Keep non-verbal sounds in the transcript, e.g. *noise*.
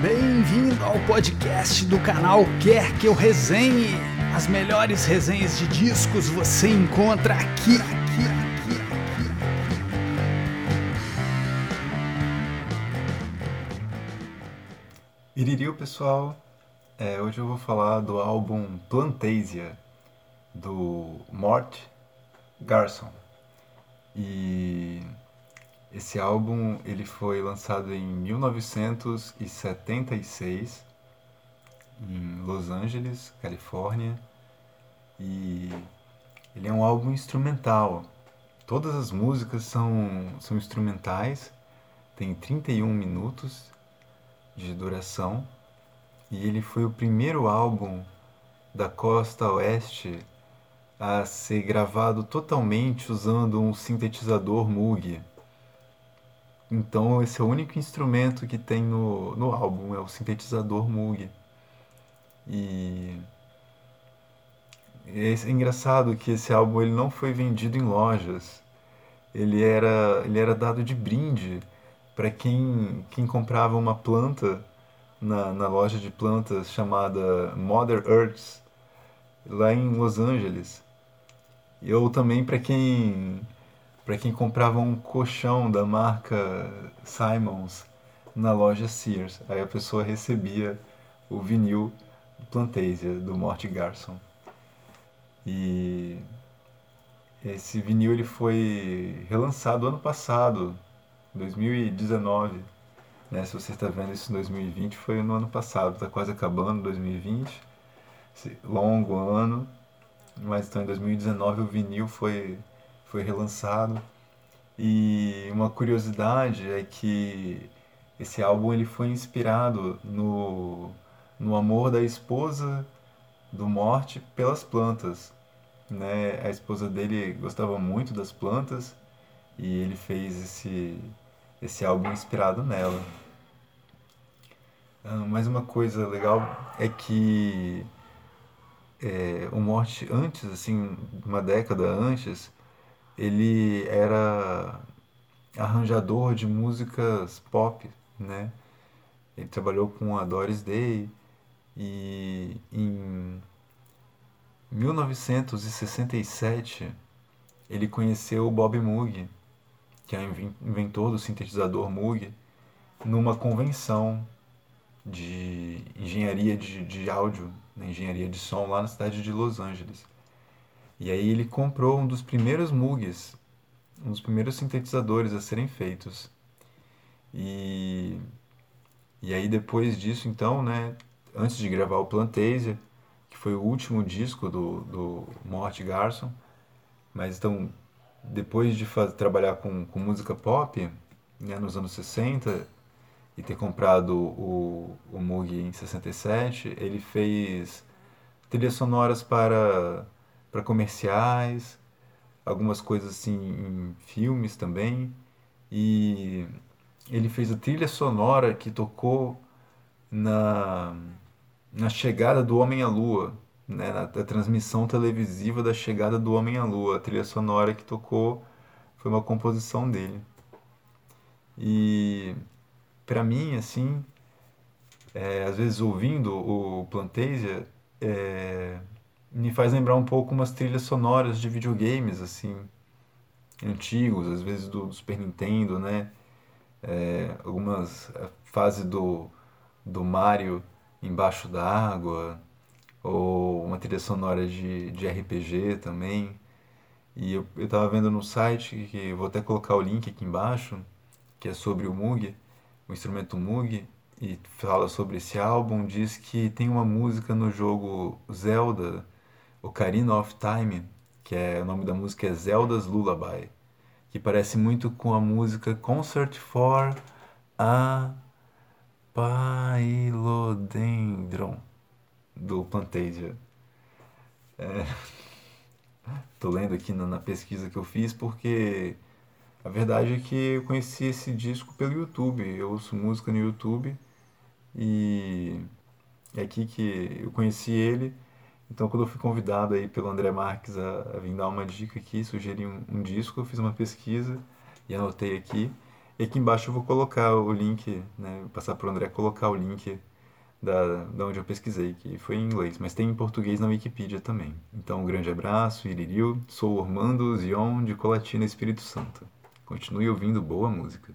Bem-vindo ao podcast do canal Quer Que Eu Resenhe. As melhores resenhas de discos você encontra aqui, aqui, aqui, aqui. Iririu, pessoal. É, hoje eu vou falar do álbum Plantasia, do Mort Garson. E esse álbum ele foi lançado em 1976 em Los Angeles, Califórnia, e ele é um álbum instrumental. Todas as músicas são, são instrumentais, tem 31 minutos de duração, e ele foi o primeiro álbum da costa oeste a ser gravado totalmente usando um sintetizador Moog. Então esse é o único instrumento que tem no, no álbum, é o sintetizador Moog. E é engraçado que esse álbum ele não foi vendido em lojas. Ele era, ele era dado de brinde para quem, quem comprava uma planta na, na loja de plantas chamada Mother Earth, lá em Los Angeles. Ou também para quem para quem comprava um colchão da marca Simons na loja Sears. Aí a pessoa recebia o vinil Plantasia do Mort Garson. E esse vinil ele foi relançado ano passado, 2019. Né? Se você está vendo isso em 2020, foi no ano passado, está quase acabando 2020. Esse longo ano, mas então em 2019 o vinil foi foi relançado. E uma curiosidade é que esse álbum ele foi inspirado no, no amor da esposa do Morte pelas plantas. Né? A esposa dele gostava muito das plantas e ele fez esse, esse álbum inspirado nela. Ah, mais uma coisa legal é que é, o Morte antes, assim, uma década antes, ele era arranjador de músicas pop, né? Ele trabalhou com a Doris Day e em 1967 ele conheceu o Bob Moog, que é o inventor do sintetizador Moog, numa convenção de engenharia de, de áudio, né? engenharia de som lá na cidade de Los Angeles. E aí ele comprou um dos primeiros Moogs, um dos primeiros sintetizadores a serem feitos. E, e aí depois disso, então, né, antes de gravar o Plantasia, que foi o último disco do, do Mort Garson, mas então, depois de trabalhar com, com música pop, né, nos anos 60, e ter comprado o, o Moog em 67, ele fez trilhas sonoras para para comerciais, algumas coisas assim em filmes também. E ele fez a trilha sonora que tocou na, na chegada do Homem à Lua, né, na, na transmissão televisiva da chegada do Homem à Lua. A trilha sonora que tocou foi uma composição dele. E para mim, assim, é, às vezes ouvindo o Plantasia, é, me faz lembrar um pouco umas trilhas sonoras de videogames, assim, antigos, às vezes do, Super Nintendo, né? É, algumas é, fases do, do Mario embaixo d'água, ou uma trilha sonora de, de RPG também. E eu, eu tava vendo no site, que vou até colocar o link aqui embaixo, que é sobre o Moog, o instrumento Moog, e fala sobre esse álbum, diz que tem uma música no jogo Zelda, Ocarina of Time, que é o nome da música é Zelda's Lullaby, que parece muito com a música Concert for a Pailodendron do Plantasia. É... *laughs* Tô lendo aqui na, na, pesquisa que eu fiz porque a verdade é que eu conheci esse disco pelo YouTube. Eu ouço música no YouTube e é aqui que eu conheci ele então, quando eu fui convidado aí pelo André Marques a, a vir dar uma dica aqui, sugerir um, um, disco, eu fiz uma pesquisa e anotei aqui. E aqui embaixo eu vou colocar o link, né, passar para o André colocar o link da, da onde eu pesquisei, que foi em inglês, mas tem em português na Wikipedia também. Então, um grande abraço, Iririu. Sou Ormando Zion, de Colatina, Espírito Santo. Continue ouvindo boa música.